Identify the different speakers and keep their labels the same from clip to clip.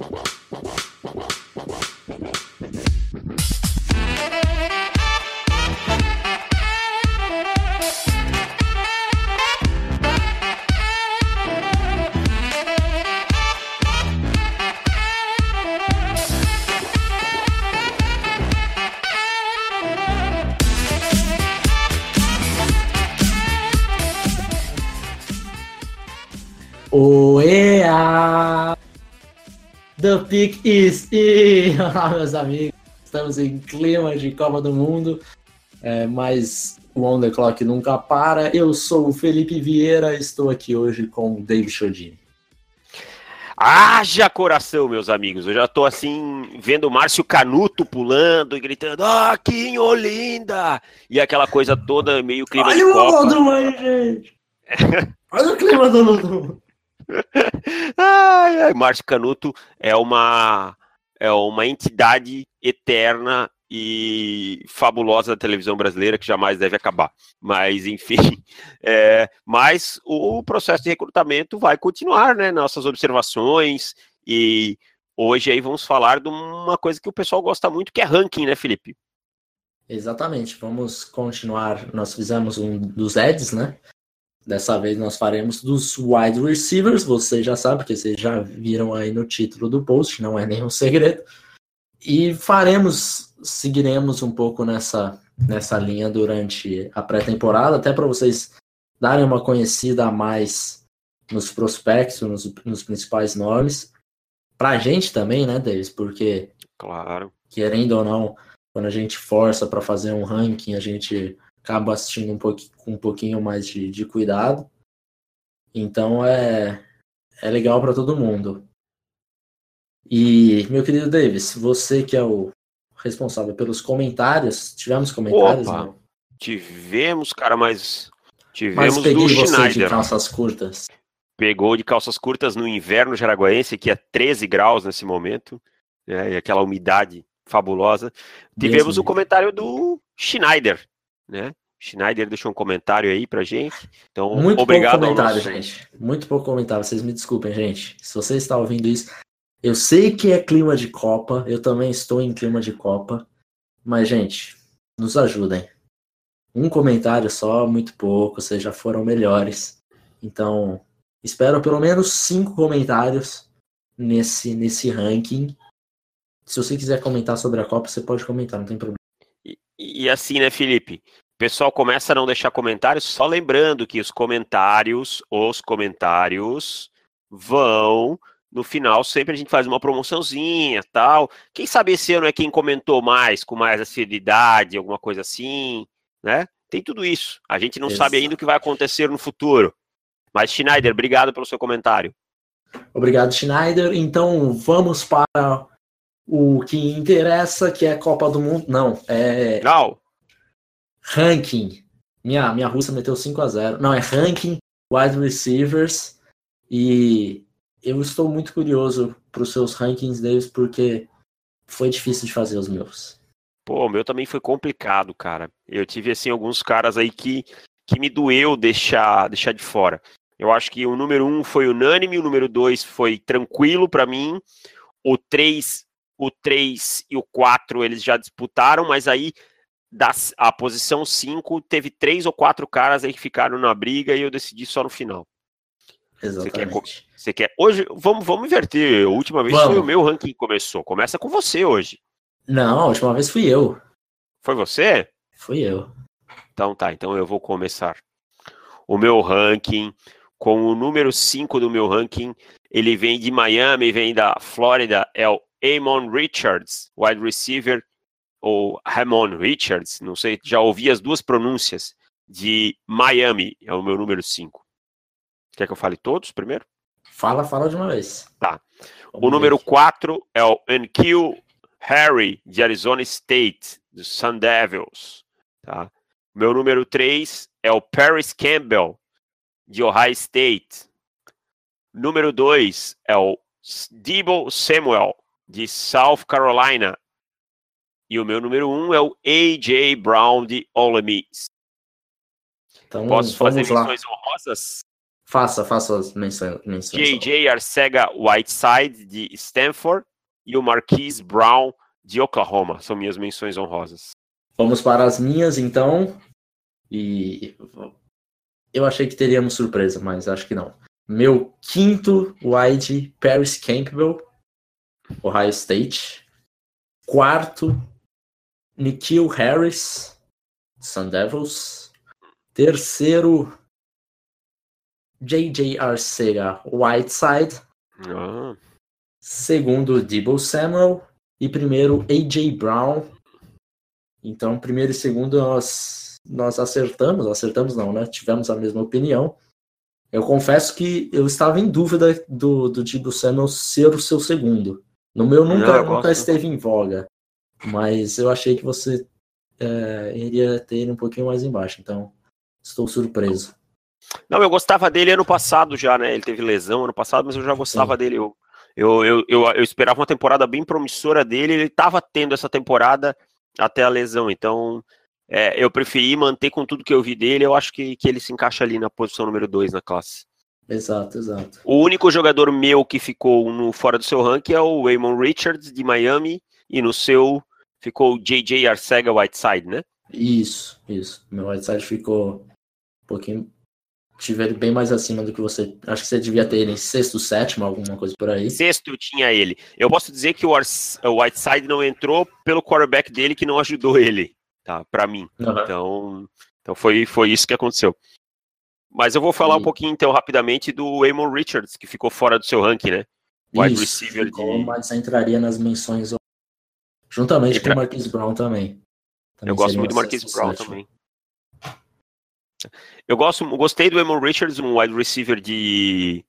Speaker 1: Wow. The pick is in! Olá, meus amigos. Estamos em clima de Copa do Mundo, é, mas o On The Clock nunca para. Eu sou o Felipe Vieira, estou aqui hoje com o David Chodini.
Speaker 2: Haja coração, meus amigos. Eu já tô assim, vendo o Márcio Canuto pulando e gritando, ah, que Olinda! E aquela coisa toda meio clima
Speaker 1: Olha
Speaker 2: de
Speaker 1: o
Speaker 2: Copa.
Speaker 1: Lodum aí, gente! Olha o clima do Lodum!
Speaker 2: Ai, ai, Márcio Canuto é uma, é uma entidade eterna e fabulosa da televisão brasileira que jamais deve acabar. Mas, enfim, é, mas o processo de recrutamento vai continuar, né? Nossas observações e hoje aí vamos falar de uma coisa que o pessoal gosta muito, que é ranking, né, Felipe?
Speaker 1: Exatamente, vamos continuar. Nós fizemos um dos Eds, né? Dessa vez nós faremos dos wide receivers, vocês já sabem, porque vocês já viram aí no título do post, não é nenhum segredo. E faremos, seguiremos um pouco nessa, nessa linha durante a pré-temporada, até para vocês darem uma conhecida a mais nos prospectos, nos, nos principais nomes. Pra gente também, né, Davis? Porque,
Speaker 2: Claro.
Speaker 1: querendo ou não, quando a gente força para fazer um ranking, a gente acaba assistindo um pouquinho, com um pouquinho mais de, de cuidado. Então é, é legal para todo mundo. E, meu querido Davis, você que é o responsável pelos comentários, tivemos comentários?
Speaker 2: Opa,
Speaker 1: não?
Speaker 2: Tivemos, cara, mas
Speaker 1: Mas
Speaker 2: tivemos
Speaker 1: peguei
Speaker 2: do
Speaker 1: você de
Speaker 2: Schneider.
Speaker 1: calças curtas.
Speaker 2: Pegou de calças curtas no inverno jaraguaense, que é 13 graus nesse momento, né, e aquela umidade fabulosa. Tivemos o comentário do Schneider, né? Schneider deixou um comentário aí pra gente. Então,
Speaker 1: Muito
Speaker 2: obrigado
Speaker 1: pouco comentário, gente. Muito pouco comentário. Vocês me desculpem, gente. Se você está ouvindo isso, eu sei que é clima de Copa. Eu também estou em clima de Copa. Mas, gente, nos ajudem. Um comentário só, muito pouco. Vocês já foram melhores. Então, espero pelo menos cinco comentários nesse, nesse ranking. Se você quiser comentar sobre a Copa, você pode comentar, não tem problema.
Speaker 2: E, e assim, né, Felipe? O pessoal começa a não deixar comentários, só lembrando que os comentários, os comentários vão no final sempre a gente faz uma promoçãozinha, tal. Quem sabe esse ano é quem comentou mais, com mais assiduidade, alguma coisa assim, né? Tem tudo isso. A gente não sabe
Speaker 1: Exato.
Speaker 2: ainda o que vai acontecer no futuro. Mas Schneider, obrigado pelo seu comentário.
Speaker 1: Obrigado, Schneider. Então, vamos para o que interessa, que é a Copa do Mundo. Não, é
Speaker 2: Não,
Speaker 1: ranking. Minha, minha russa meteu 5 a 0 Não, é ranking wide receivers. E eu estou muito curioso para os seus rankings, Davis, porque foi difícil de fazer os meus.
Speaker 2: Pô, o meu também foi complicado, cara. Eu tive, assim, alguns caras aí que, que me doeu deixar, deixar de fora. Eu acho que o número um foi unânime, o número dois foi tranquilo pra mim. O três, o três e o quatro eles já disputaram, mas aí das, a posição cinco teve três ou quatro caras aí que ficaram na briga e eu decidi só no final. quer
Speaker 1: Exatamente.
Speaker 2: Você quer? Hoje, vamos, vamos inverter. A última vez foi
Speaker 1: Vamos.
Speaker 2: o meu ranking que começou. Começa com você hoje.
Speaker 1: Não, a última vez fui eu.
Speaker 2: Foi você?
Speaker 1: Fui eu.
Speaker 2: Então tá, então eu vou começar. O meu ranking, com o número 5 do meu ranking, ele vem de Miami, vem da Flórida, é o Amon Richards, wide receiver, ou Ramon Richards, não sei, já ouvi as duas pronúncias, de Miami, é o meu número 5. Quer que eu fale todos primeiro?
Speaker 1: Fala, fala de uma vez.
Speaker 2: Tá.
Speaker 1: Vamos
Speaker 2: O número
Speaker 1: ver.
Speaker 2: 4 é o Enkil Harry, de Arizona State, do Sun Devils. Tá? Meu número 3 é o Paris Campbell, de Ohio State. Número 2 é o Debo Samuel, de South Carolina. E o meu número 1 um é o A.J. Brown, de Ole Miss.
Speaker 1: Então,
Speaker 2: Posso fazer
Speaker 1: lá.
Speaker 2: menções honrosas?
Speaker 1: Faça, faça as menções.
Speaker 2: J.J. Arcega Whiteside, de Stanford, e o Marquise Brown, de Oklahoma. São minhas menções honrosas.
Speaker 1: Vamos para as minhas, então. E eu achei que teríamos surpresa, mas acho que não. Meu quinto wide, Paris Campbell, Ohio State. Quarto, Nikhil Harris, Sun Devils. Terceiro, J.J. Arcega Whiteside.
Speaker 2: Ah.
Speaker 1: Segundo, Debo Samuel. E primeiro, A.J. Brown. Então, primeiro e segundo nós, nós acertamos. Acertamos não, né? Tivemos a mesma opinião. Eu confesso que eu estava em dúvida do, do Debo Samuel ser o seu segundo. No meu nunca, não, nunca esteve em voga. Mas eu achei que você é, iria ter ele um pouquinho mais embaixo. Então, estou surpreso.
Speaker 2: Não, eu gostava dele ano passado já, né? Ele teve lesão ano passado, mas eu já gostava Sim. dele. Eu, eu, eu, eu, eu, esperava uma temporada bem promissora dele. Ele estava tendo essa temporada até a lesão. Então, é, eu preferi manter com tudo que eu vi dele. Eu acho que, que ele se encaixa ali na posição número 2 na classe.
Speaker 1: Exato, exato.
Speaker 2: O único jogador meu que ficou no fora do seu ranking é o Raymond Richards, de Miami. E no seu ficou o J.J. Arcega Whiteside, né?
Speaker 1: Isso, isso. Meu Whiteside ficou um pouquinho tive ele bem mais acima do que você. Acho que você devia ter ele em sexto, sétimo, alguma coisa por aí.
Speaker 2: Sexto tinha ele. Eu posso dizer que o, o Whiteside não entrou pelo quarterback dele que não ajudou ele, tá? Para mim. Uhum. Então, então foi, foi isso que aconteceu. Mas eu vou falar e... um pouquinho então rapidamente do Amon Richards, que ficou fora do seu ranking, né?
Speaker 1: Wide isso, receiver ficou, de. Mas entraria nas menções juntamente com o Marquise Brown também.
Speaker 2: também eu gosto muito do Marquise Brown também. Eu gosto, gostei do Emon Richards, um wide receiver de,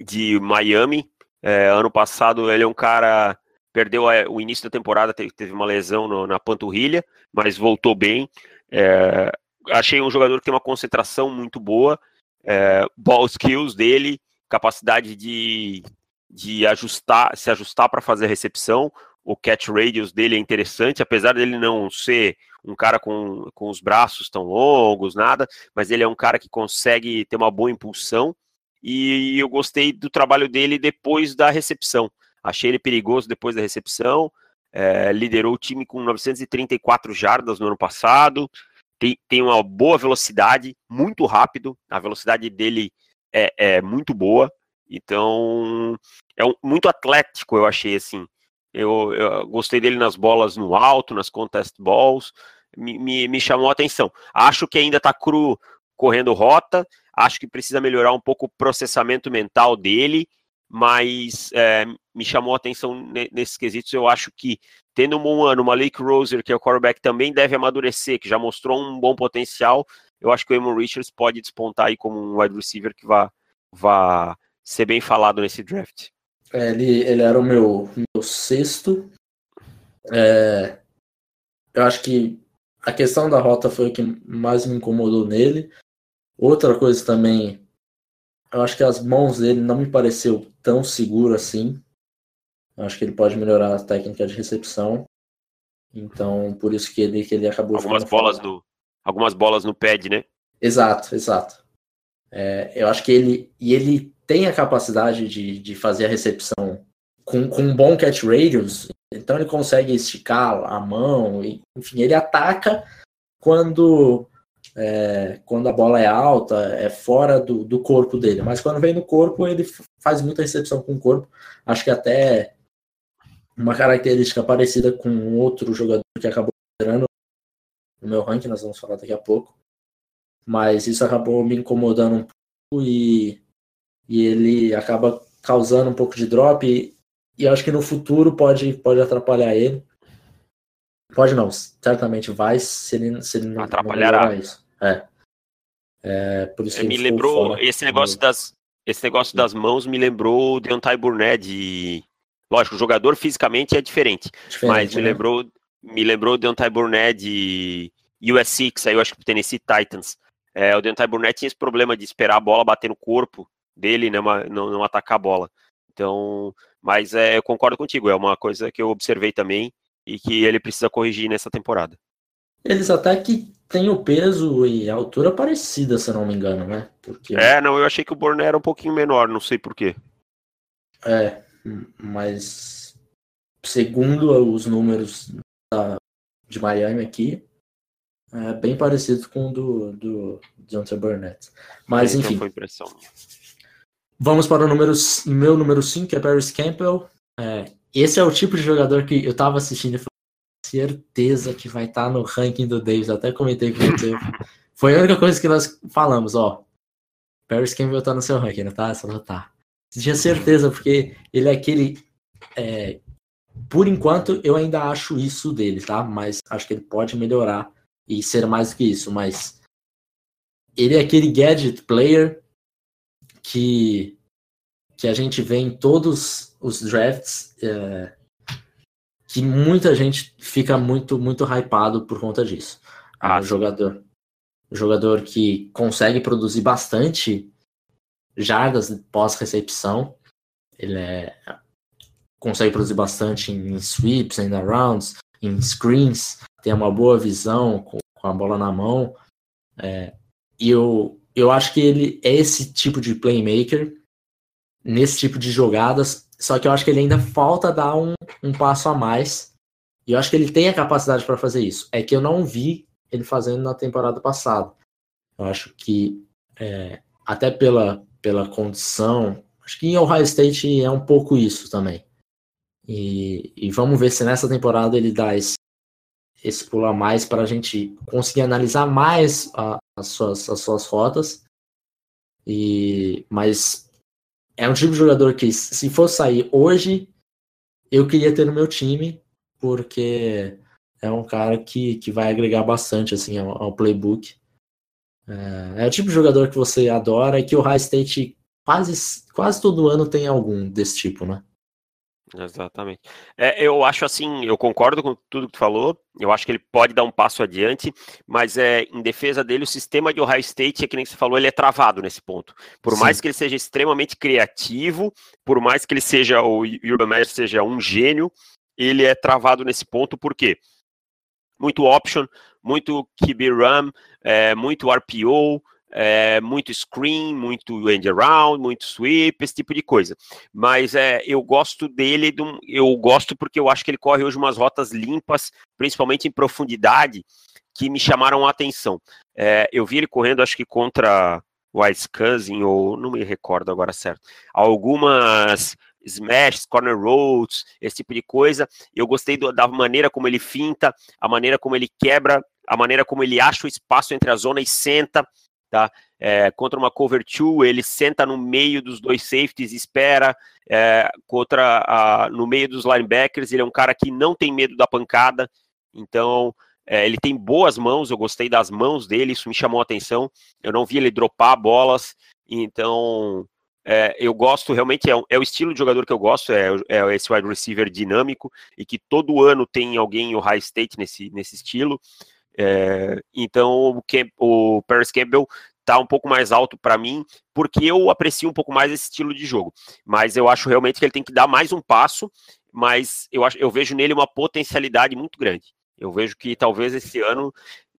Speaker 2: de Miami. É, ano passado ele é um cara perdeu o início da temporada, teve, teve uma lesão no, na panturrilha, mas voltou bem. É, achei um jogador que tem uma concentração muito boa, é, ball skills dele, capacidade de, de ajustar, se ajustar para fazer a recepção. O catch radius dele é interessante, apesar dele não ser um cara com, com os braços tão longos, nada, mas ele é um cara que consegue ter uma boa impulsão e eu gostei do trabalho dele depois da recepção. Achei ele perigoso depois da recepção, é, liderou o time com 934 jardas no ano passado, tem, tem uma boa velocidade, muito rápido, a velocidade dele é, é muito boa, então é um, muito atlético, eu achei assim. Eu, eu, gostei dele nas bolas no alto, nas contest balls, me, me, me chamou a atenção. Acho que ainda está cru correndo rota, acho que precisa melhorar um pouco o processamento mental dele, mas é, me chamou a atenção nesses quesitos. Eu acho que tendo um bom ano, uma Lake Roser, que é o quarterback, também deve amadurecer, que já mostrou um bom potencial. Eu acho que o Emon Richards pode despontar aí como um wide receiver que vá, vá ser bem falado nesse draft.
Speaker 1: É, ele, ele era o meu, meu sexto. É, eu acho que a questão da rota foi o que mais me incomodou nele. Outra coisa também, eu acho que as mãos dele não me pareceu tão seguro assim. Eu acho que ele pode melhorar a técnica de recepção. Então, por isso que ele, que ele acabou
Speaker 2: algumas bolas no algumas bolas no pad, né?
Speaker 1: Exato, exato. É, eu acho que ele e ele tem a capacidade de, de fazer a recepção com, com um bom catch radius, então ele consegue esticar a mão, e, enfim, ele ataca quando é, quando a bola é alta, é fora do, do corpo dele, mas quando vem no corpo, ele faz muita recepção com o corpo. Acho que até uma característica parecida com outro jogador que acabou entrando no meu ranking, nós vamos falar daqui a pouco. Mas isso acabou me incomodando um pouco e e ele acaba causando um pouco de drop e, e acho que no futuro pode, pode atrapalhar ele. Pode não, certamente vai se ele, se ele não
Speaker 2: atrapalhará
Speaker 1: não isso. É. é por isso
Speaker 2: que me lembrou esse negócio das esse negócio das mãos me lembrou o Deontay Burnett de lógico, o jogador fisicamente é diferente, diferente mas me né? lembrou me lembrou o Deontay Burnett de USC, que saiu acho que pro Tennessee Titans. É, o Deontay Burnett tinha esse problema de esperar a bola bater no corpo dele, né, não, não atacar a bola. Então, mas é, eu concordo contigo, é uma coisa que eu observei também e que ele precisa corrigir nessa temporada.
Speaker 1: Eles até que tem o peso e a altura parecida, se eu não me engano, né?
Speaker 2: Porque... É, não, eu achei que o Borné era um pouquinho menor, não sei porquê.
Speaker 1: É, mas segundo os números da, de Miami aqui, é bem parecido com o do, do Jonathan Burnett. Mas, enfim. Foi impressão. Vamos para o número, meu número 5, que é Paris Campbell. É, esse é o tipo de jogador que eu tava assistindo e falei, certeza que vai estar tá no ranking do Davis. Até comentei com você. Foi a única coisa que nós falamos, ó. Paris Campbell tá no seu ranking, não tá? Só tá. Tinha certeza, porque ele é aquele. É, por enquanto, eu ainda acho isso dele, tá? Mas acho que ele pode melhorar e ser mais do que isso. Mas ele é aquele gadget player que, que a gente vê em todos os drafts. É, que muita gente fica muito, muito hypado por conta disso. Ah, um jogador, um jogador que consegue produzir bastante jardas pós-recepção. Ele é, consegue produzir bastante em sweeps, em rounds, em screens, tem uma boa visão com, a bola na mão. É, e eu, eu acho que ele é esse tipo de playmaker, nesse tipo de jogadas, só que eu acho que ele ainda falta dar um, um passo a mais. E eu acho que ele tem a capacidade para fazer isso. É que eu não vi ele fazendo na temporada passada. Eu acho que, é, até pela, pela condição. Acho que em Ohio State é um pouco isso também. E, e vamos ver se nessa temporada ele dá esse, esse pulo a mais para a gente conseguir analisar mais a, as, suas, as suas rotas. E, mas é um tipo de jogador que, se for sair hoje, eu queria ter no meu time, porque é um cara que, que vai agregar bastante assim ao, ao playbook. É, é, o tipo de jogador que você adora e que o High State quase, quase todo ano tem algum desse tipo, né?
Speaker 2: Exatamente. É, eu acho assim, eu concordo com tudo que tu falou. Eu acho que ele pode dar um passo adiante, mas é em defesa dele, o sistema de Ohio State, é que nem você falou, ele é travado nesse ponto. Por Sim. mais que ele seja extremamente criativo, por mais que ele seja o Urban Meyer seja um gênio, ele é travado nesse ponto, por quê? Muito option, muito QB run, é, muito RPO, é, muito screen, muito end around, muito sweep, esse tipo de coisa. Mas é, eu gosto dele, eu gosto porque eu acho que ele corre hoje umas rotas limpas, principalmente em profundidade, que me chamaram a atenção. É, eu vi ele correndo, acho que contra Wise Cousin, ou não me recordo agora certo, algumas smash, corner roads, esse tipo de coisa. Eu gostei do, da maneira como ele finta, a maneira como ele quebra, a maneira como ele acha o espaço entre a zona e senta, tá? É, contra uma cover two, ele senta no meio dos dois safeties, espera. É, contra a, no meio dos linebackers, ele é um cara que não tem medo da pancada. Então, é, ele tem boas mãos. Eu gostei das mãos dele, isso me chamou a atenção. Eu não vi ele dropar bolas. Então, é, eu gosto, realmente, é, é, o estilo de jogador que eu gosto, é, é, esse wide receiver dinâmico e que todo ano tem alguém em Ohio State nesse, nesse estilo. É, então, o, Camp, o Paris Campbell tá um pouco mais alto para mim, porque eu aprecio um pouco mais esse estilo de jogo. Mas eu acho realmente que ele tem que dar mais um passo, mas eu, acho, eu vejo nele uma potencialidade muito grande. Eu vejo que talvez esse ano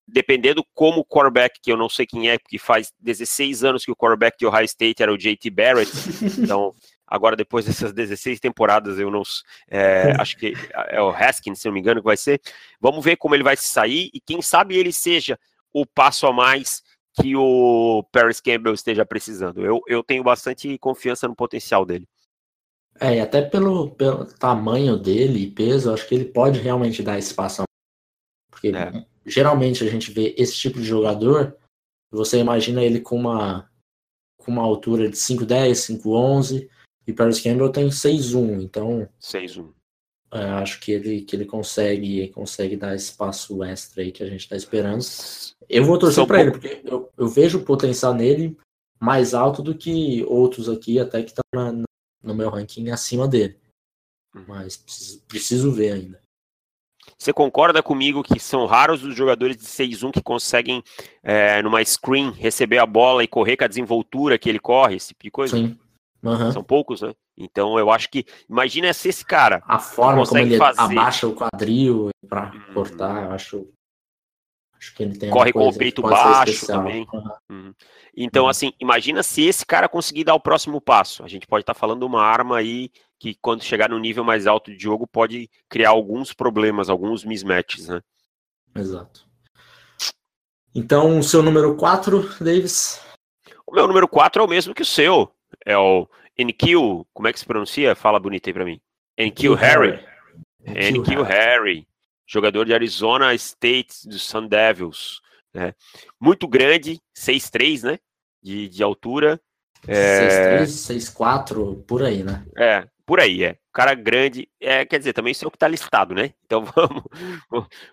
Speaker 2: dependendo como o quarterback, que eu não sei quem é, porque faz 16 anos que o quarterback de Ohio State era o JT Barrett, então agora depois dessas 16 temporadas eu não é, acho que é o Haskins, se não me engano, que vai ser. Vamos ver como ele vai se sair e quem sabe ele seja o passo a mais que o Paris Campbell esteja precisando. Eu, eu tenho bastante confiança no potencial dele.
Speaker 1: É, e até pelo, pelo tamanho dele e peso, acho que ele pode realmente dar espaço. Porque é geralmente a gente vê esse tipo de jogador, você imagina ele com uma, com uma altura de 5'10, 5'11, e Paris Campbell tem 6'1, então...
Speaker 2: 6'1.
Speaker 1: É, acho que ele, que ele consegue, consegue dar espaço extra aí que a gente está esperando. Eu vou torcer para ele, porque eu, eu vejo o potencial nele mais alto do que outros aqui, até que estão tá no meu ranking acima dele. Uhum. Mas preciso, preciso ver ainda.
Speaker 2: Você concorda comigo que são raros os jogadores de 6-1 que conseguem, é, numa screen, receber a bola e correr com a desenvoltura que ele corre, esse tipo de coisa?
Speaker 1: Sim.
Speaker 2: Uhum. São poucos, né? Então eu acho que. Imagina se esse cara.
Speaker 1: A forma como ele fazer... abaixa o quadril para uhum. cortar, eu acho. Acho que ele tem
Speaker 2: Corre com o peito baixo também. Uhum. Então, uhum. assim, imagina se esse cara conseguir dar o próximo passo. A gente pode estar tá falando de uma arma aí que, quando chegar no nível mais alto de jogo, pode criar alguns problemas, alguns mismatches, né?
Speaker 1: Exato. Então, o seu número 4, Davis?
Speaker 2: O meu número 4 é o mesmo que o seu. É o NQ, como é que se pronuncia? Fala bonito aí pra mim. NQ Harry. NQ Harry. Jogador de Arizona State dos Sun Devils. Né? Muito grande, 6'3, né? De, de altura.
Speaker 1: É... 6'3, 6'4, por aí, né?
Speaker 2: É, por aí, é. Cara grande, é, quer dizer, também isso é o que tá listado, né? Então vamos,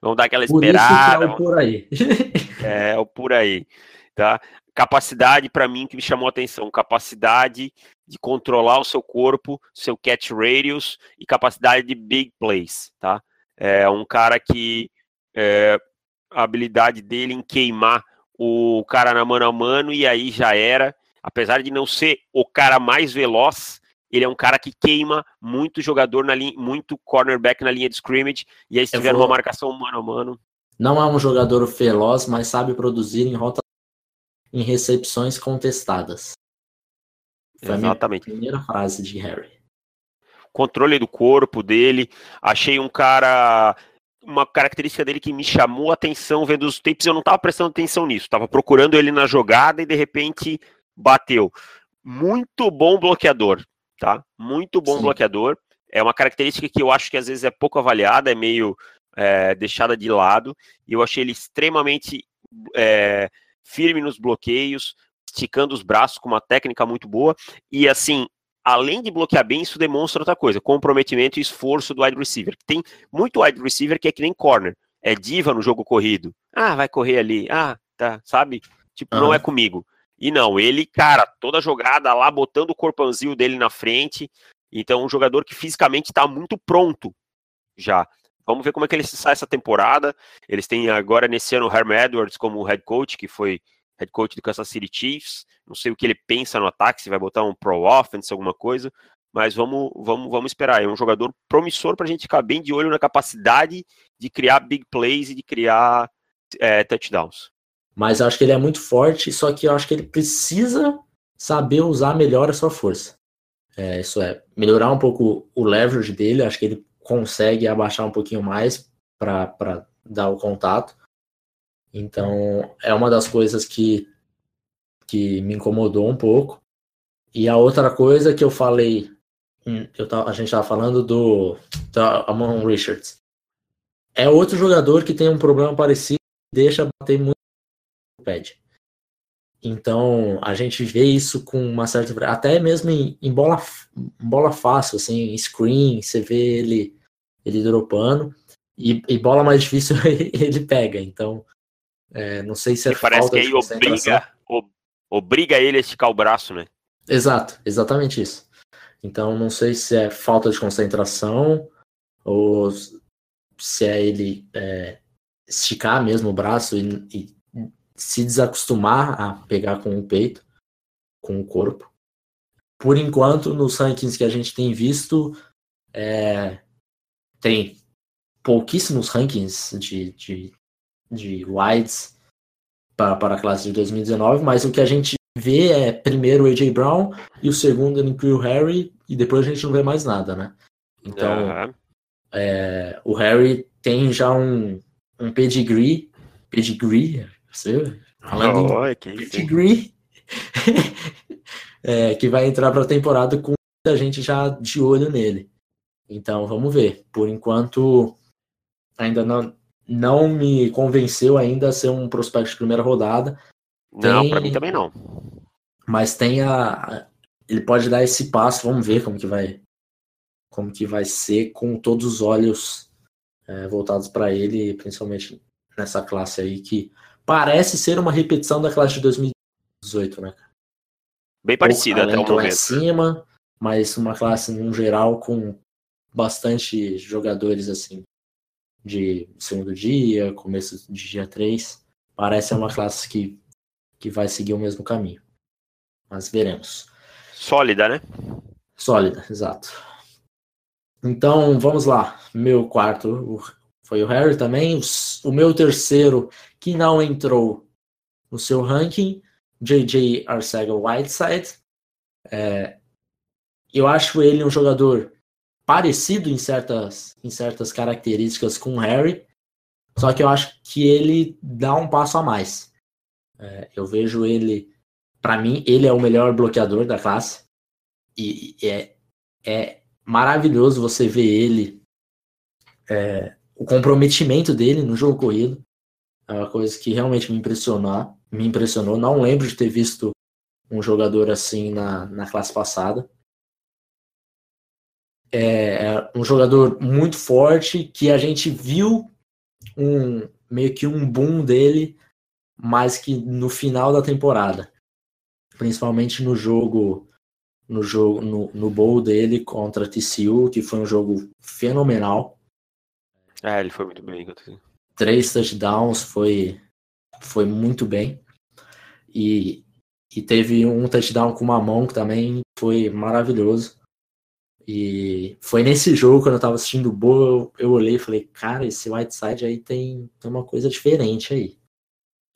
Speaker 2: vamos dar aquela por esperada.
Speaker 1: Isso é o por aí.
Speaker 2: é, o por aí, tá? Capacidade, para mim, que me chamou a atenção, capacidade de controlar o seu corpo, seu catch radius e capacidade de big plays, tá? É um cara que é, a habilidade dele em queimar o cara na mano a mano e aí já era. Apesar de não ser o cara mais veloz, ele é um cara que queima muito jogador na linha, muito cornerback na linha de scrimmage. E aí, se tiver vou... uma marcação mano a mano.
Speaker 1: Não é um jogador veloz, mas sabe produzir em rota em recepções contestadas.
Speaker 2: Foi Exatamente.
Speaker 1: a primeira frase de Harry.
Speaker 2: Controle do corpo dele. Achei um cara. Uma característica dele que me chamou a atenção vendo os tapes. Eu não estava prestando atenção nisso. Estava procurando ele na jogada e de repente bateu. Muito bom bloqueador tá? Muito bom Sim. bloqueador. É uma característica que eu acho que às vezes é pouco avaliada, é meio é, deixada de lado. E eu achei ele extremamente é, firme nos bloqueios, esticando os braços com uma técnica muito boa. E assim, além de bloquear bem, isso demonstra outra coisa: comprometimento e esforço do wide receiver. Tem muito wide receiver que é que nem corner, é diva no jogo corrido. Ah, vai correr ali. Ah, tá, sabe? Tipo, uhum. não é comigo. E não, ele, cara, toda jogada lá, botando o corpãozinho dele na frente. Então, um jogador que fisicamente está muito pronto já. Vamos ver como é que ele sai essa temporada. Eles têm agora nesse ano o Herm Edwards como head coach, que foi head coach do Kansas City Chiefs. Não sei o que ele pensa no ataque, se vai botar um pro offense, alguma coisa. Mas vamos, vamos, vamos esperar. É um jogador promissor para a gente ficar bem de olho na capacidade de criar big plays e de criar é, touchdowns.
Speaker 1: Mas eu acho que ele é muito forte, só que eu acho que ele precisa saber usar melhor a sua força. É, isso é, melhorar um pouco o leverage dele, acho que ele consegue abaixar um pouquinho mais para dar o contato. Então, é uma das coisas que, que me incomodou um pouco. E a outra coisa que eu falei, hum, eu tava, a gente estava falando do, do Amon Richards. É outro jogador que tem um problema parecido, deixa bater muito pede. Então, a gente vê isso com uma certa. Até mesmo em, em bola, bola fácil, assim, em screen, você vê ele, ele dropando. E, e bola mais difícil ele pega. Então, é, não sei se é e
Speaker 2: parece falta que aí obriga, obriga ele a esticar o braço, né?
Speaker 1: Exato, exatamente isso. Então, não sei se é falta de concentração ou se é ele é, esticar mesmo o braço e, e se desacostumar a pegar com o peito, com o corpo. Por enquanto, nos rankings que a gente tem visto, é, tem pouquíssimos rankings de, de, de wides para, para a classe de 2019, mas o que a gente vê é primeiro o AJ Brown e o segundo o Harry, e depois a gente não vê mais nada, né? Então, uhum. é, o Harry tem já um, um pedigree, pedigree, você, falando oh, que pedigree, é, que vai entrar para a temporada com muita gente já de olho nele. Então vamos ver. Por enquanto, ainda não, não me convenceu ainda a ser um prospecto de primeira rodada.
Speaker 2: Não, para mim também não.
Speaker 1: Mas tem a, ele pode dar esse passo. Vamos ver como que vai, como que vai ser com todos os olhos é, voltados para ele, principalmente nessa classe aí que parece ser uma repetição da classe de 2018, né?
Speaker 2: Bem parecida até o momento. Lá em
Speaker 1: cima, mas uma classe no geral com bastante jogadores assim de segundo dia, começo de dia 3. Parece uma classe que, que vai seguir o mesmo caminho. Mas veremos.
Speaker 2: Sólida, né?
Speaker 1: Sólida, exato. Então, vamos lá. Meu quarto, foi o Harry também. O meu terceiro, que não entrou no seu ranking, J.J. Arcega-Whiteside. É, eu acho ele um jogador parecido em certas, em certas características com o Harry, só que eu acho que ele dá um passo a mais. É, eu vejo ele, para mim, ele é o melhor bloqueador da classe e é, é maravilhoso você ver ele, é, o comprometimento dele no jogo corrido, é uma coisa que realmente me impressionou. Me impressionou. Não lembro de ter visto um jogador assim na, na classe passada. É, é um jogador muito forte que a gente viu um meio que um boom dele, mas que no final da temporada, principalmente no jogo no jogo no, no bowl dele contra TCU, que foi um jogo fenomenal.
Speaker 2: É, ele foi muito bem.
Speaker 1: Três touchdowns, foi foi muito bem. E, e teve um touchdown com uma mão que também foi maravilhoso. E foi nesse jogo, quando eu tava assistindo o Boa, eu, eu olhei e falei, cara, esse Whiteside aí tem, tem uma coisa diferente aí.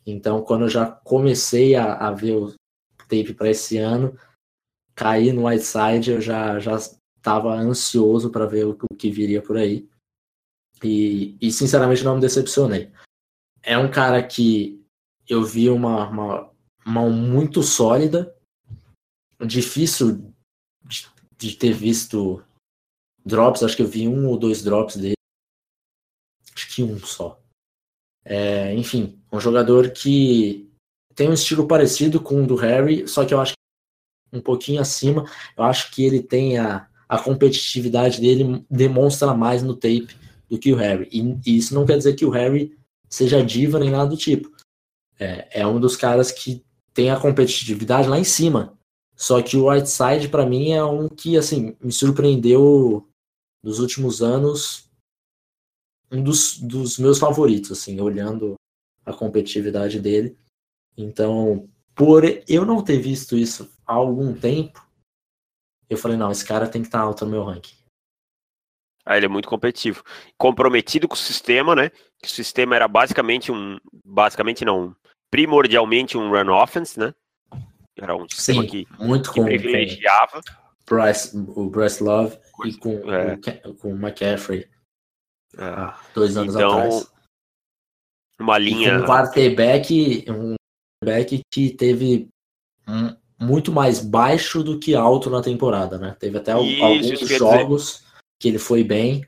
Speaker 1: Então, quando eu já comecei a, a ver o tape para esse ano, caí no Whiteside, eu já já ansioso para ver o, o, que viria por aí. E, e, sinceramente não me decepcionei. É um cara que eu vi uma, mão muito sólida, difícil de de ter visto drops, acho que eu vi um ou dois drops dele. Acho que um só. É, enfim, um jogador que tem um estilo parecido com o do Harry, só que eu acho que um pouquinho acima. Eu acho que ele tem a, a competitividade dele demonstra mais no tape do que o Harry. E, e isso não quer dizer que o Harry seja diva nem nada do tipo. É, é um dos caras que tem a competitividade lá em cima. Só que o Whiteside, para mim, é um que, assim, me surpreendeu nos últimos anos. Um dos, dos meus favoritos, assim, olhando a competitividade dele. Então, por eu não ter visto isso há algum tempo, eu falei, não, esse cara tem que estar tá alto no meu ranking.
Speaker 2: Ah, ele é muito competitivo. Comprometido com o sistema, né? Que o sistema era basicamente um. Basicamente não. Primordialmente um run offense, né? Era um sistema Sim, que,
Speaker 1: muito
Speaker 2: que privilegiava.
Speaker 1: Bryce, o Bryce Love e com, é. com o McCaffrey. É. dois anos então, atrás.
Speaker 2: Uma linha.
Speaker 1: um quarterback, um quarterback que teve um, muito mais baixo do que alto na temporada, né? Teve até isso, alguns jogos. Que ele foi bem,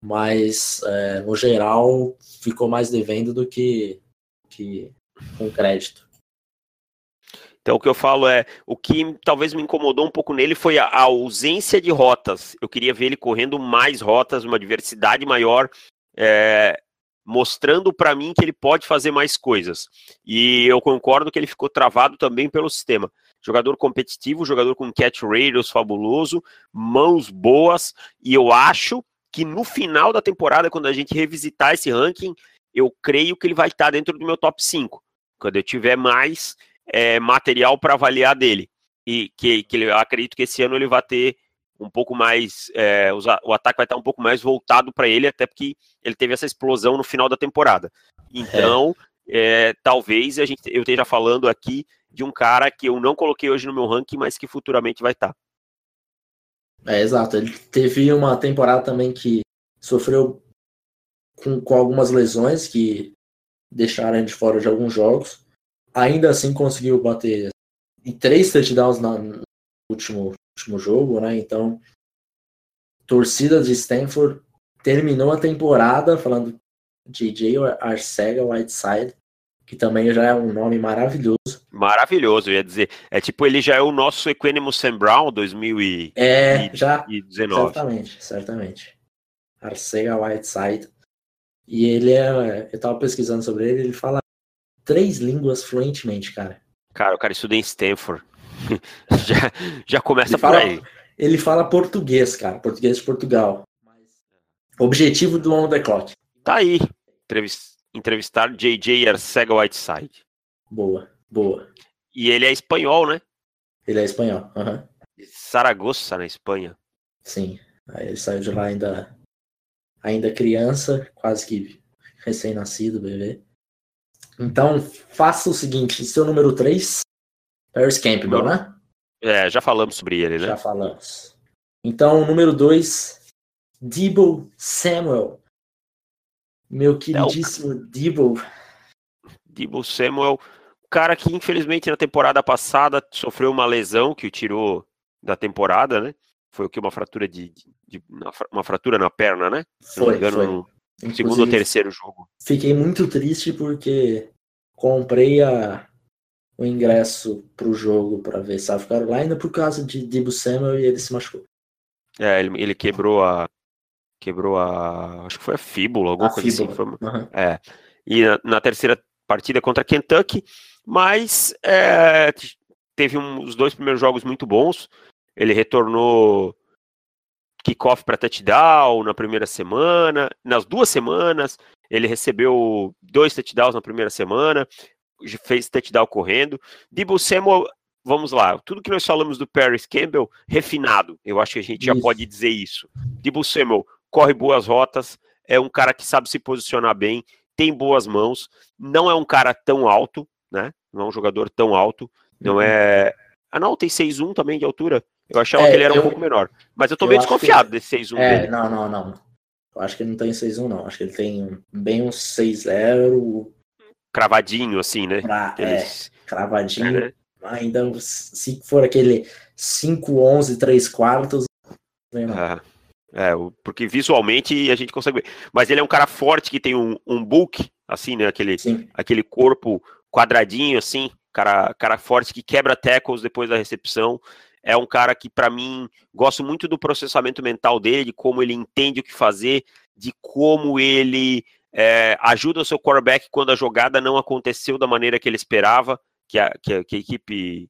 Speaker 1: mas é, no geral ficou mais devendo do que, que com crédito.
Speaker 2: Então, o que eu falo é, o que talvez me incomodou um pouco nele foi a, a ausência de rotas. Eu queria ver ele correndo mais rotas, uma diversidade maior, é, mostrando para mim que ele pode fazer mais coisas. E eu concordo que ele ficou travado também pelo sistema. Jogador competitivo, jogador com catch radius fabuloso, mãos boas, e eu acho que no final da temporada, quando a gente revisitar esse ranking, eu creio que ele vai estar dentro do meu top 5. Quando eu tiver mais é, material para avaliar dele. E que, que eu acredito que esse ano ele vai ter um pouco mais. É, o ataque vai estar um pouco mais voltado para ele, até porque ele teve essa explosão no final da temporada. Então, é. É, talvez a gente, eu esteja falando aqui de um cara que eu não coloquei hoje no meu ranking, mas que futuramente vai estar.
Speaker 1: É, exato. Ele teve uma temporada também que sofreu com, com algumas lesões que deixaram ele de fora de alguns jogos ainda assim conseguiu bater em três touchdowns no último, último jogo, né? Então, torcida de Stanford terminou a temporada falando JJ Arcega Whiteside, que também já é um nome maravilhoso.
Speaker 2: Maravilhoso, eu ia dizer. É tipo, ele já é o nosso Equanimous Sam Brown 2019.
Speaker 1: É, já. Certamente, certamente. Arcega Whiteside. E ele é. Eu tava pesquisando sobre ele, ele fala três línguas fluentemente, cara.
Speaker 2: Cara, o cara estuda em Stanford. já, já começa
Speaker 1: ele
Speaker 2: por
Speaker 1: fala,
Speaker 2: aí.
Speaker 1: Ele fala português, cara. Português de Portugal. Objetivo do On The Clock.
Speaker 2: Tá aí. Entrevistar J.J. Arcega Whiteside.
Speaker 1: Boa, boa.
Speaker 2: E ele é espanhol, né?
Speaker 1: Ele é espanhol, aham.
Speaker 2: Saragossa, na Espanha.
Speaker 1: Sim. Aí ele saiu de lá ainda ainda criança, quase que recém-nascido, bebê. Então, faça o seguinte: seu número 3, Paris Campbell, né?
Speaker 2: É, já falamos sobre ele, né?
Speaker 1: Já falamos. Então, número 2, Debo Samuel. Meu queridíssimo Não. Debo.
Speaker 2: Debo Samuel, cara que infelizmente na temporada passada sofreu uma lesão que o tirou da temporada, né? Foi o que uma fratura de, de, de uma fratura na perna, né?
Speaker 1: Foi, engano, foi. No
Speaker 2: segundo ou terceiro jogo.
Speaker 1: Fiquei muito triste porque comprei a, o ingresso para o jogo para ver South Carolina por causa de Debo Samuel e ele se machucou.
Speaker 2: É, ele, ele quebrou a quebrou a acho que foi a fíbula, alguma a coisa assim,
Speaker 1: fíbula. assim.
Speaker 2: Foi, uhum. É. E na, na, terceira partida contra Kentucky, mas é, teve um, os dois primeiros jogos muito bons. Ele retornou kickoff para touchdown na primeira semana, nas duas semanas, ele recebeu dois touchdowns na primeira semana, fez touchdown correndo. Debo Samuel, vamos lá, tudo que nós falamos do Paris Campbell, refinado, eu acho que a gente isso. já pode dizer isso. Debo Samuel corre boas rotas, é um cara que sabe se posicionar bem, tem boas mãos, não é um cara tão alto, né? Não é um jogador tão alto, não uhum. é. Ah, não, tem 6'1 também de altura. Eu achava é, que ele era eu, um pouco menor. Mas eu tô meio desconfiado que... desse 6'1
Speaker 1: é,
Speaker 2: dele.
Speaker 1: Não, não, não. Eu acho que ele não tem 6'1, não. Acho que ele tem bem um 6'0.
Speaker 2: Cravadinho, assim, né?
Speaker 1: Pra, É, cravadinho. É, né? Ainda, se for aquele 5'11, 3 quartos.
Speaker 2: É, é, porque visualmente a gente consegue ver. Mas ele é um cara forte que tem um, um bulk, assim, né? Aquele, aquele corpo quadradinho, assim. Cara, cara forte que quebra tackles depois da recepção. É um cara que, para mim, gosto muito do processamento mental dele, de como ele entende o que fazer, de como ele é, ajuda o seu quarterback quando a jogada não aconteceu da maneira que ele esperava, que a, que a, que a equipe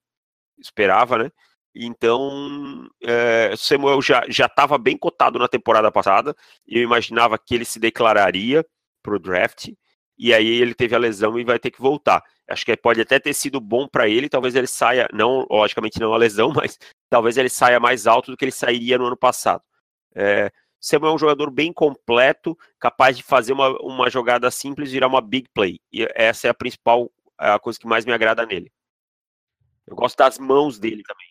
Speaker 2: esperava, né? Então, é, Samuel já estava bem cotado na temporada passada, eu imaginava que ele se declararia para o draft, e aí ele teve a lesão e vai ter que voltar. Acho que pode até ter sido bom para ele, talvez ele saia, não, logicamente não a lesão, mas talvez ele saia mais alto do que ele sairia no ano passado. É, Samuel é um jogador bem completo, capaz de fazer uma, uma jogada simples virar uma big play. E essa é a principal a coisa que mais me agrada nele. Eu gosto das mãos dele também.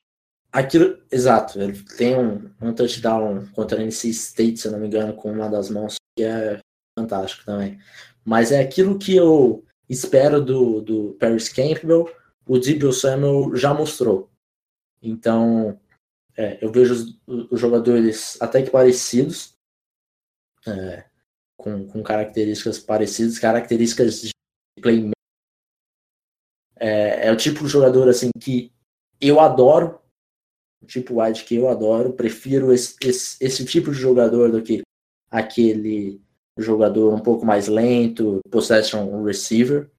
Speaker 1: Aquilo, exato, ele tem um, um touchdown contra a NC State, se eu não me engano, com uma das mãos, que é fantástico também. Mas é aquilo que eu espero do, do Paris Campbell, o Debo Samuel já mostrou. Então, é, eu vejo os, os, jogadores até que parecidos, é, com, com, características parecidas, características de playmaker. É, é, o tipo de jogador assim que eu adoro, o tipo wide que eu adoro, prefiro esse, esse, esse tipo de jogador do que aquele jogador um pouco mais lento, possession receiver.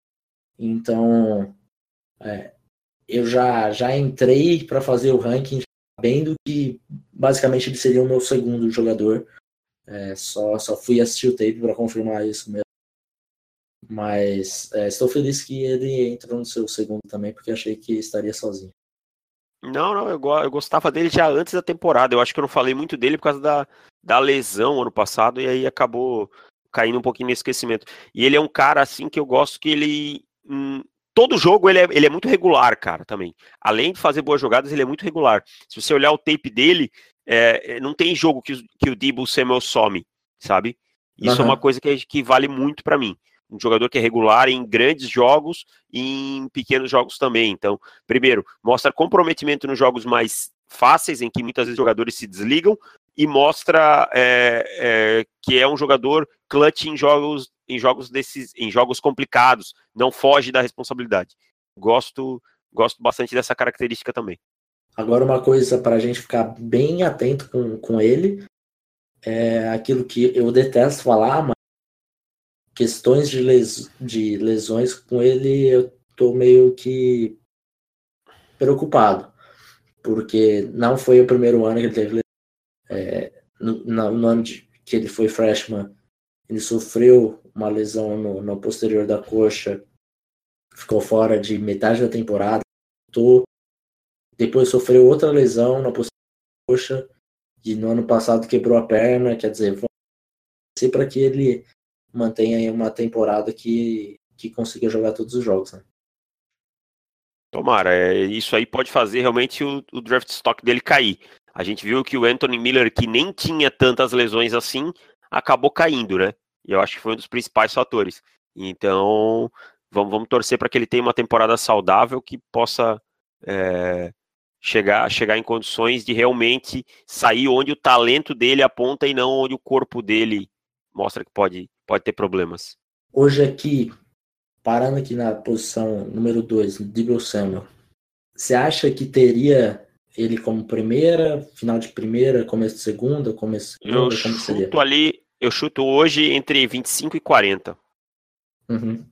Speaker 1: Então, é, eu já, já entrei para fazer o ranking sabendo que basicamente ele seria o meu segundo jogador. É, só, só fui assistir o tape para confirmar isso mesmo. Mas é, estou feliz que ele entrou no seu segundo também, porque achei que estaria sozinho.
Speaker 2: Não, não, eu, eu gostava dele já antes da temporada. Eu acho que eu não falei muito dele por causa da, da lesão ano passado, e aí acabou caindo um pouquinho no esquecimento. E ele é um cara assim que eu gosto que ele. Hum, todo jogo ele é, ele é muito regular, cara, também. Além de fazer boas jogadas, ele é muito regular. Se você olhar o tape dele, é, é não tem jogo que, que o Debo Samuel some, sabe? Isso uhum. é uma coisa que, que vale muito para mim. Um jogador que é regular em grandes jogos e em pequenos jogos também. Então, primeiro, mostra comprometimento nos jogos mais fáceis, em que muitas vezes jogadores se desligam, e mostra é, é, que é um jogador clutch em jogos, em jogos desses, em jogos complicados, não foge da responsabilidade. Gosto, gosto bastante dessa característica também.
Speaker 1: Agora uma coisa para a gente ficar bem atento com, com ele é aquilo que eu detesto falar, mas questões de, les, de lesões com ele eu tô meio que preocupado, porque não foi o primeiro ano que ele teve é, no, no, ano que ele foi freshman, ele sofreu uma lesão no, no posterior da coxa, ficou fora de metade da temporada, voltou, depois sofreu outra lesão na posterior da coxa, e no ano passado quebrou a perna, quer dizer, torcer para que ele mantenha uma temporada que, que consiga jogar todos os jogos. Né?
Speaker 2: Tomara, é, isso aí pode fazer realmente o, o draft stock dele cair. A gente viu que o Anthony Miller, que nem tinha tantas lesões assim, acabou caindo, né? E eu acho que foi um dos principais fatores. Então, vamos, vamos torcer para que ele tenha uma temporada saudável que possa é, chegar, chegar em condições de realmente sair onde o talento dele aponta e não onde o corpo dele mostra que pode, pode ter problemas.
Speaker 1: Hoje aqui, parando aqui na posição número 2, Dibble Samuel, você acha que teria ele como primeira, final de primeira, começo de segunda, começo de segunda,
Speaker 2: eu como seria? ali, eu chuto hoje entre 25 e 40.
Speaker 1: Uhum.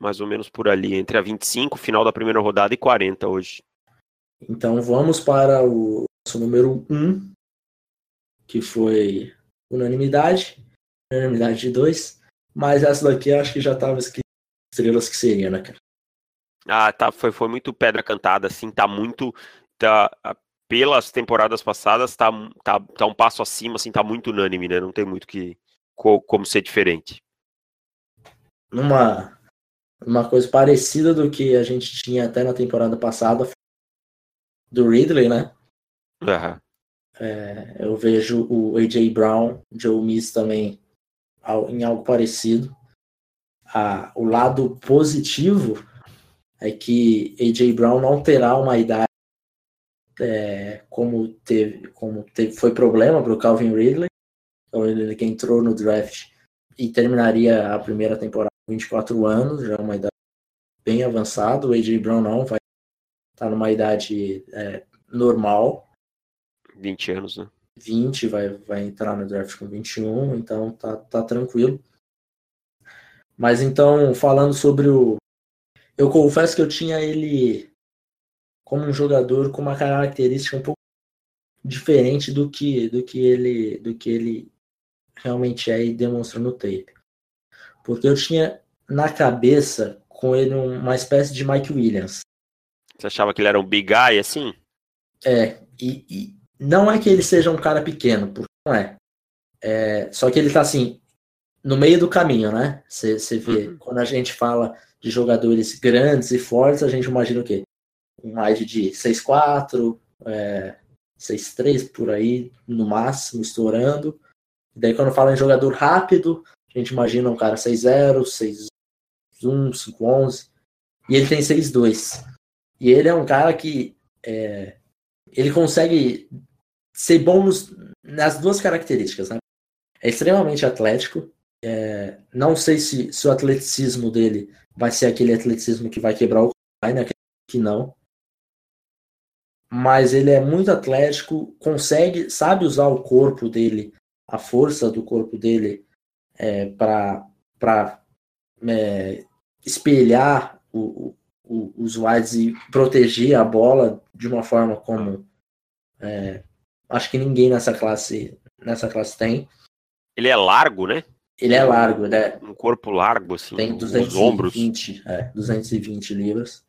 Speaker 2: Mais ou menos por ali, entre a 25, final da primeira rodada, e 40 hoje.
Speaker 1: Então vamos para o nosso número 1, que foi unanimidade. Unanimidade de 2. Mas essa daqui acho que já estava escrito estrelas que seria, né, cara?
Speaker 2: Ah, tá, foi, foi muito pedra cantada, assim, tá muito. Tá, pelas temporadas passadas, tá, tá, tá um passo acima, assim, tá muito unânime, né? Não tem muito que como ser diferente.
Speaker 1: Uma, uma coisa parecida do que a gente tinha até na temporada passada do Ridley, né?
Speaker 2: Uhum.
Speaker 1: É, eu vejo o AJ Brown, Joe Miss também em algo parecido. Ah, o lado positivo é que AJ Brown não terá uma idade é, como teve, como teve, foi problema para o Calvin Ridley, então ele que entrou no draft e terminaria a primeira temporada com 24 anos, já é uma idade bem avançada. O AJ Brown não vai tá numa idade é, normal.
Speaker 2: 20 anos, né?
Speaker 1: 20, vai, vai entrar no draft com 21, então tá, tá tranquilo. Mas então, falando sobre o. Eu confesso que eu tinha ele como um jogador com uma característica um pouco diferente do que, do que ele do que ele realmente é e demonstra no tape. Porque eu tinha na cabeça com ele uma espécie de Mike Williams.
Speaker 2: Você achava que ele era um big guy, assim?
Speaker 1: É, e, e não é que ele seja um cara pequeno, porque não é. é só que ele tá assim, no meio do caminho, né? Você vê, uhum. quando a gente fala de jogadores grandes e fortes, a gente imagina o quê? Wide de 6'4, é, 6'3 por aí, no máximo, estourando. E daí quando fala em jogador rápido, a gente imagina um cara 6'0, 6'1, 5'11. E ele tem 6'2. E ele é um cara que é, ele consegue ser bom nos, nas duas características, né? É extremamente atlético. É, não sei se, se o atleticismo dele vai ser aquele atleticismo que vai quebrar o né? Que não. Mas ele é muito atlético, consegue, sabe usar o corpo dele, a força do corpo dele é, para é, espelhar o, o, os wides e proteger a bola de uma forma como é, acho que ninguém nessa classe nessa classe tem.
Speaker 2: Ele é largo, né?
Speaker 1: Ele é largo, né?
Speaker 2: Um corpo largo, assim,
Speaker 1: tem 220, ombros. É, 220 libras.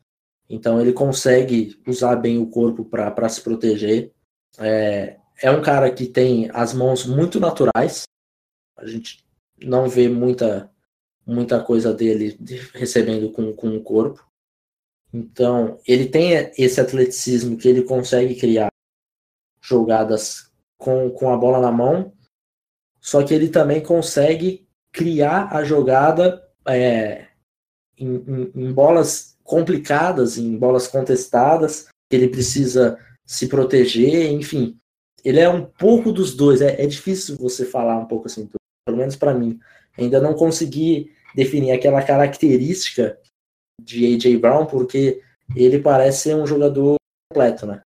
Speaker 1: Então ele consegue usar bem o corpo para se proteger. É, é um cara que tem as mãos muito naturais. A gente não vê muita muita coisa dele recebendo com, com o corpo. Então, ele tem esse atleticismo que ele consegue criar jogadas com, com a bola na mão, só que ele também consegue criar a jogada é, em, em, em, bolas complicadas, em bolas contestadas, que ele precisa se proteger, enfim. Ele é um pouco dos dois. É, é difícil você falar um pouco assim, pelo menos para mim. Ainda não consegui definir aquela característica de AJ Brown, porque ele parece ser um jogador completo, né?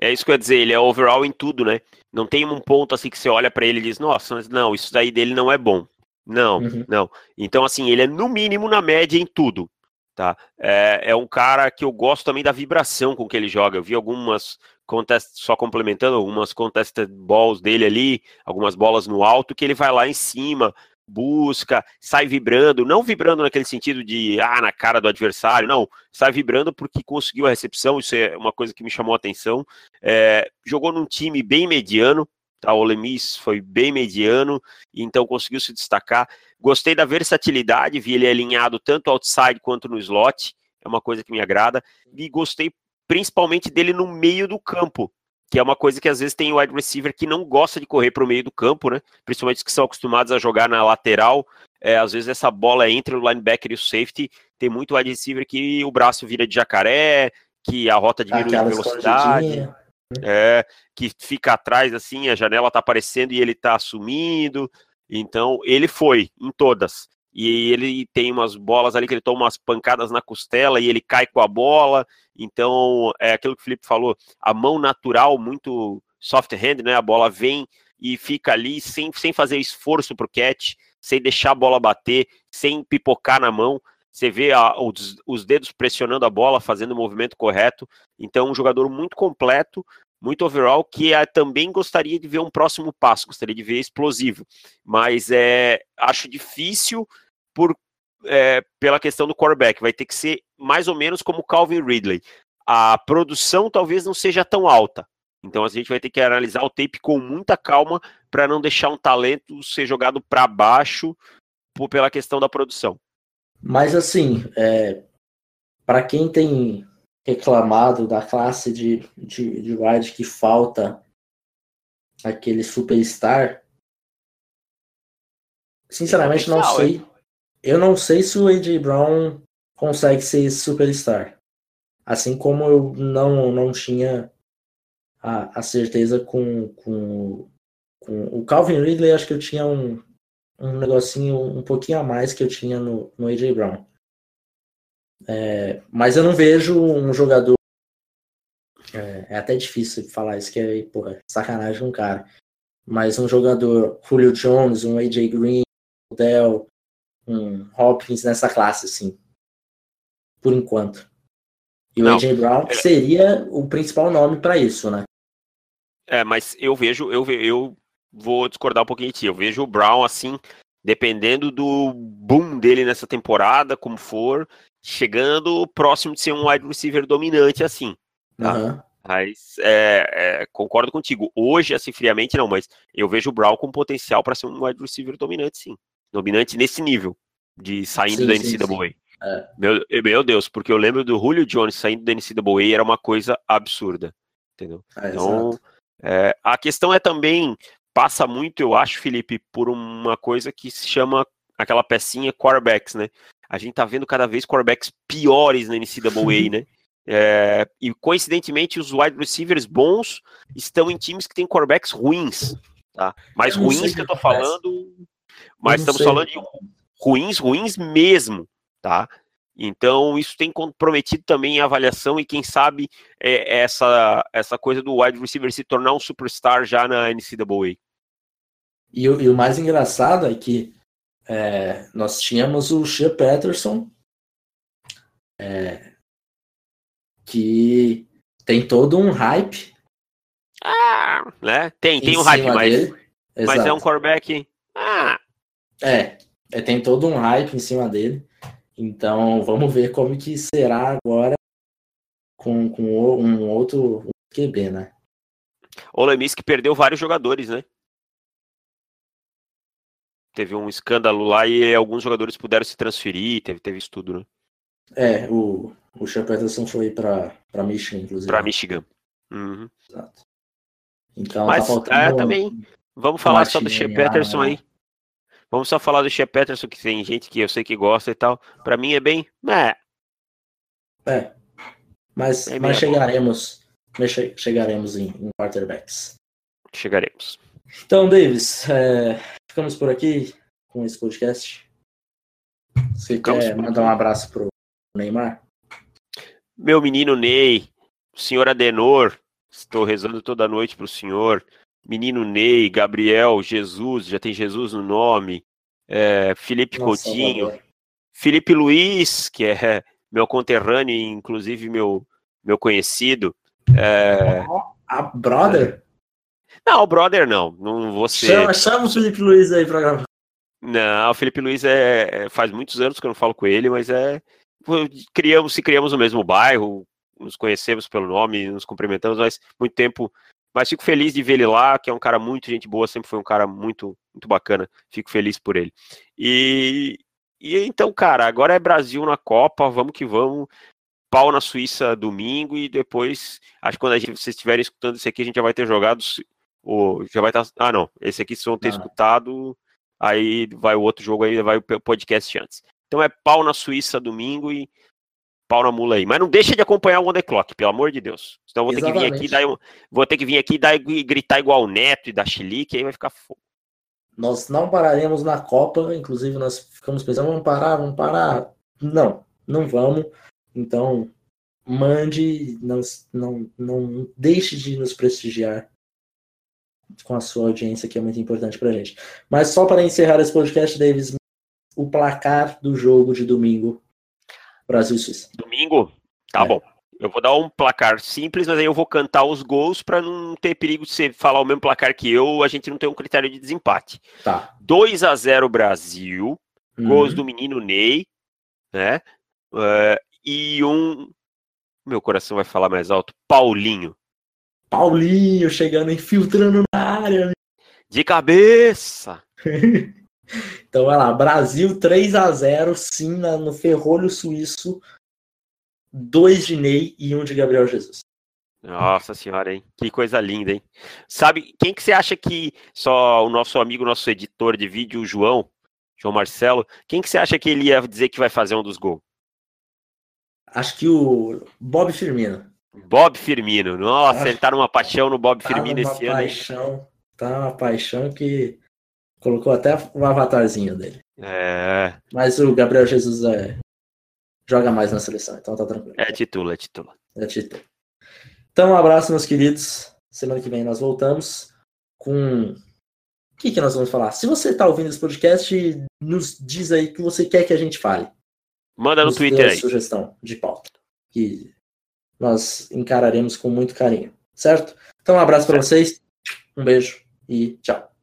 Speaker 2: É isso que eu ia dizer, ele é overall em tudo, né? Não tem um ponto assim que você olha para ele e diz, nossa, não, isso daí dele não é bom. Não, uhum. não. Então, assim, ele é no mínimo na média em tudo. Tá? É, é um cara que eu gosto também da vibração com que ele joga. Eu vi algumas contest, só complementando, algumas contested balls dele ali, algumas bolas no alto, que ele vai lá em cima, busca, sai vibrando, não vibrando naquele sentido de ah, na cara do adversário, não, sai vibrando porque conseguiu a recepção, isso é uma coisa que me chamou a atenção. É, jogou num time bem mediano, Tá? O Lemis foi bem mediano, então conseguiu se destacar. Gostei da versatilidade, vi ele alinhado tanto outside quanto no slot, é uma coisa que me agrada. E gostei principalmente dele no meio do campo, que é uma coisa que às vezes tem o wide receiver que não gosta de correr para o meio do campo, né? Principalmente os que são acostumados a jogar na lateral. É, às vezes essa bola é entre o linebacker e o safety. Tem muito wide receiver que o braço vira de jacaré, que a rota diminui de velocidade. É, que fica atrás assim, a janela tá aparecendo e ele tá assumindo. Então, ele foi em todas. E ele tem umas bolas ali que ele toma umas pancadas na costela e ele cai com a bola. Então, é aquilo que o Felipe falou, a mão natural, muito soft hand, né? A bola vem e fica ali sem, sem fazer esforço pro catch, sem deixar a bola bater, sem pipocar na mão. Você vê a, os, os, dedos pressionando a bola, fazendo o movimento correto. Então, um jogador muito completo, muito overall, que é, também gostaria de ver um próximo passo, gostaria de ver explosivo. Mas é, acho difícil por, é, pela questão do quarterback. Vai ter que ser mais ou menos como Calvin Ridley. A produção talvez não seja tão alta. Então a gente vai ter que analisar o tape com muita calma para não deixar um talento ser jogado para baixo por, pela questão da produção.
Speaker 1: Mas assim, é, para quem tem reclamado da classe de, de, de wide que falta aquele superstar, sinceramente não sei. Eu não sei se o AJ Brown consegue ser esse superstar. Assim como eu não, não tinha a, a certeza com, com, com o Calvin Ridley, acho que eu tinha um, um negocinho um pouquinho a mais que eu tinha no, no AJ Brown. É, mas eu não vejo um jogador. É, é, até difícil falar isso, que é porra, sacanagem um cara. Mas um jogador, Julio Jones, um AJ Green, um Dell, um Hopkins nessa classe, assim. Por enquanto. E não, o AJ Brown é... seria o principal nome para isso, né?
Speaker 2: É, mas eu vejo, eu, eu vou discordar um pouquinho de ti. Eu vejo o Brown assim, dependendo do boom dele nessa temporada, como for, chegando próximo de ser um wide receiver dominante assim. Tá? Uhum. Mas é, é, concordo contigo. Hoje, assim, friamente, não, mas eu vejo o Brown com potencial para ser um wide receiver dominante, sim. Dominante nesse nível, de saindo sim, da NCAA. É. Meu, meu Deus, porque eu lembro do Julio Jones saindo da NCAA era uma coisa absurda. Entendeu? É, então, é, a questão é também passa muito, eu acho, Felipe, por uma coisa que se chama aquela pecinha quarterbacks, né? A gente tá vendo cada vez quarterbacks piores na NCAA, né? É, e coincidentemente, os wide receivers bons estão em times que têm quarterbacks ruins, tá? Mas ruins que eu tô falando, mas estamos sei. falando de ruins, ruins mesmo, tá? Então, isso tem comprometido também a avaliação e, quem sabe, é, essa, essa coisa do wide receiver se tornar um superstar já na NCAA.
Speaker 1: E, e o mais engraçado é que é, nós tínhamos o Shea Patterson, é, que tem todo um hype.
Speaker 2: Ah, né? Tem, tem um hype, mas, mas é um quarterback. Ah.
Speaker 1: É, é, tem todo um hype em cima dele. Então vamos ver como que será agora com, com um outro QB, né?
Speaker 2: O Lemis que perdeu vários jogadores, né? teve um escândalo lá e alguns jogadores puderam se transferir, teve, teve isso tudo, né?
Speaker 1: É, o, o Sean Peterson foi para Michigan, inclusive.
Speaker 2: Para Michigan. Uhum.
Speaker 1: Exato. Então
Speaker 2: Mas, tá faltando. É, também. Vamos falar só do Shea Peterson aí. Vamos só falar do Shea Peterson, que tem gente que eu sei que gosta e tal. Para mim é bem. É.
Speaker 1: É. Mas, é mas chegaremos. Chegaremos em, em quarterbacks.
Speaker 2: Chegaremos.
Speaker 1: Então, Davis, é, ficamos por aqui com esse podcast. Você ficamos quer mandar um abraço pro Neymar?
Speaker 2: Meu menino Ney, senhor Adenor, estou rezando toda noite pro senhor. Menino Ney, Gabriel, Jesus, já tem Jesus no nome. É, Felipe Nossa, Coutinho, Felipe Luiz, que é meu conterrâneo, inclusive meu, meu conhecido. É,
Speaker 1: a brother?
Speaker 2: Não, o brother não. Não ser.
Speaker 1: Chama, chama o Felipe Luiz aí pra gravar.
Speaker 2: Não, o Felipe Luiz é, é, faz muitos anos que eu não falo com ele, mas é criamos se criamos no mesmo bairro, nos conhecemos pelo nome, nos cumprimentamos, mas muito tempo, Mas fico feliz de ver ele lá, que é um cara muito gente boa, sempre foi um cara muito, muito bacana. Fico feliz por ele. E, e então, cara, agora é Brasil na Copa, vamos que vamos. Pau na Suíça domingo e depois, acho que quando gente, vocês estiverem escutando isso aqui, a gente já vai ter jogado. O, já vai estar. Tá, ah, não. Esse aqui vocês vão ter ah. escutado. Aí vai o outro jogo aí, vai o podcast antes. Então é pau na Suíça domingo e pau na mula aí. Mas não deixa de acompanhar o On The Clock, pelo amor de Deus. Então vou ter que vir aqui dar, vou ter que vir aqui dar, e gritar igual o Neto e da Chilique, aí vai ficar fogo.
Speaker 1: Nós não pararemos na Copa, inclusive nós ficamos pensando, vamos parar, vamos parar. Não, não vamos. Então, mande, não, não, não deixe de nos prestigiar com a sua audiência, que é muito importante pra gente. Mas só para encerrar esse podcast, Davis, o placar do jogo de domingo Brasil Suíça.
Speaker 2: Domingo? Tá é. bom. Eu vou dar um placar simples, mas aí eu vou cantar os gols para não ter perigo de você falar o mesmo placar que eu, a gente não tem um critério de desempate.
Speaker 1: Tá.
Speaker 2: 2 a 0 Brasil, uhum. gols do menino Ney, né? Uh, e um. Meu coração vai falar mais alto. Paulinho.
Speaker 1: Paulinho chegando, infiltrando na área.
Speaker 2: De cabeça!
Speaker 1: Então vai lá, Brasil 3 a 0 sim, no ferrolho suíço. Dois de Ney e um de Gabriel Jesus.
Speaker 2: Nossa senhora, hein? Que coisa linda, hein? Sabe, quem que você acha que só o nosso amigo, nosso editor de vídeo, o João, João Marcelo, quem que você acha que ele ia dizer que vai fazer um dos gols?
Speaker 1: Acho que o Bob Firmino.
Speaker 2: Bob Firmino. Nossa, ele tá numa paixão no Bob tá Firmino esse
Speaker 1: paixão, ano. Hein? Tá uma paixão que Colocou até o avatarzinho dele.
Speaker 2: É.
Speaker 1: Mas o Gabriel Jesus é... joga mais na seleção, então tá tranquilo.
Speaker 2: É título, é título.
Speaker 1: É título. Então, um abraço, meus queridos. Semana que vem nós voltamos com. O que, que nós vamos falar? Se você tá ouvindo esse podcast, nos diz aí o que você quer que a gente fale.
Speaker 2: Manda no nos Twitter aí.
Speaker 1: sugestão de pauta. Que nós encararemos com muito carinho. Certo? Então, um abraço para vocês. Um beijo e tchau.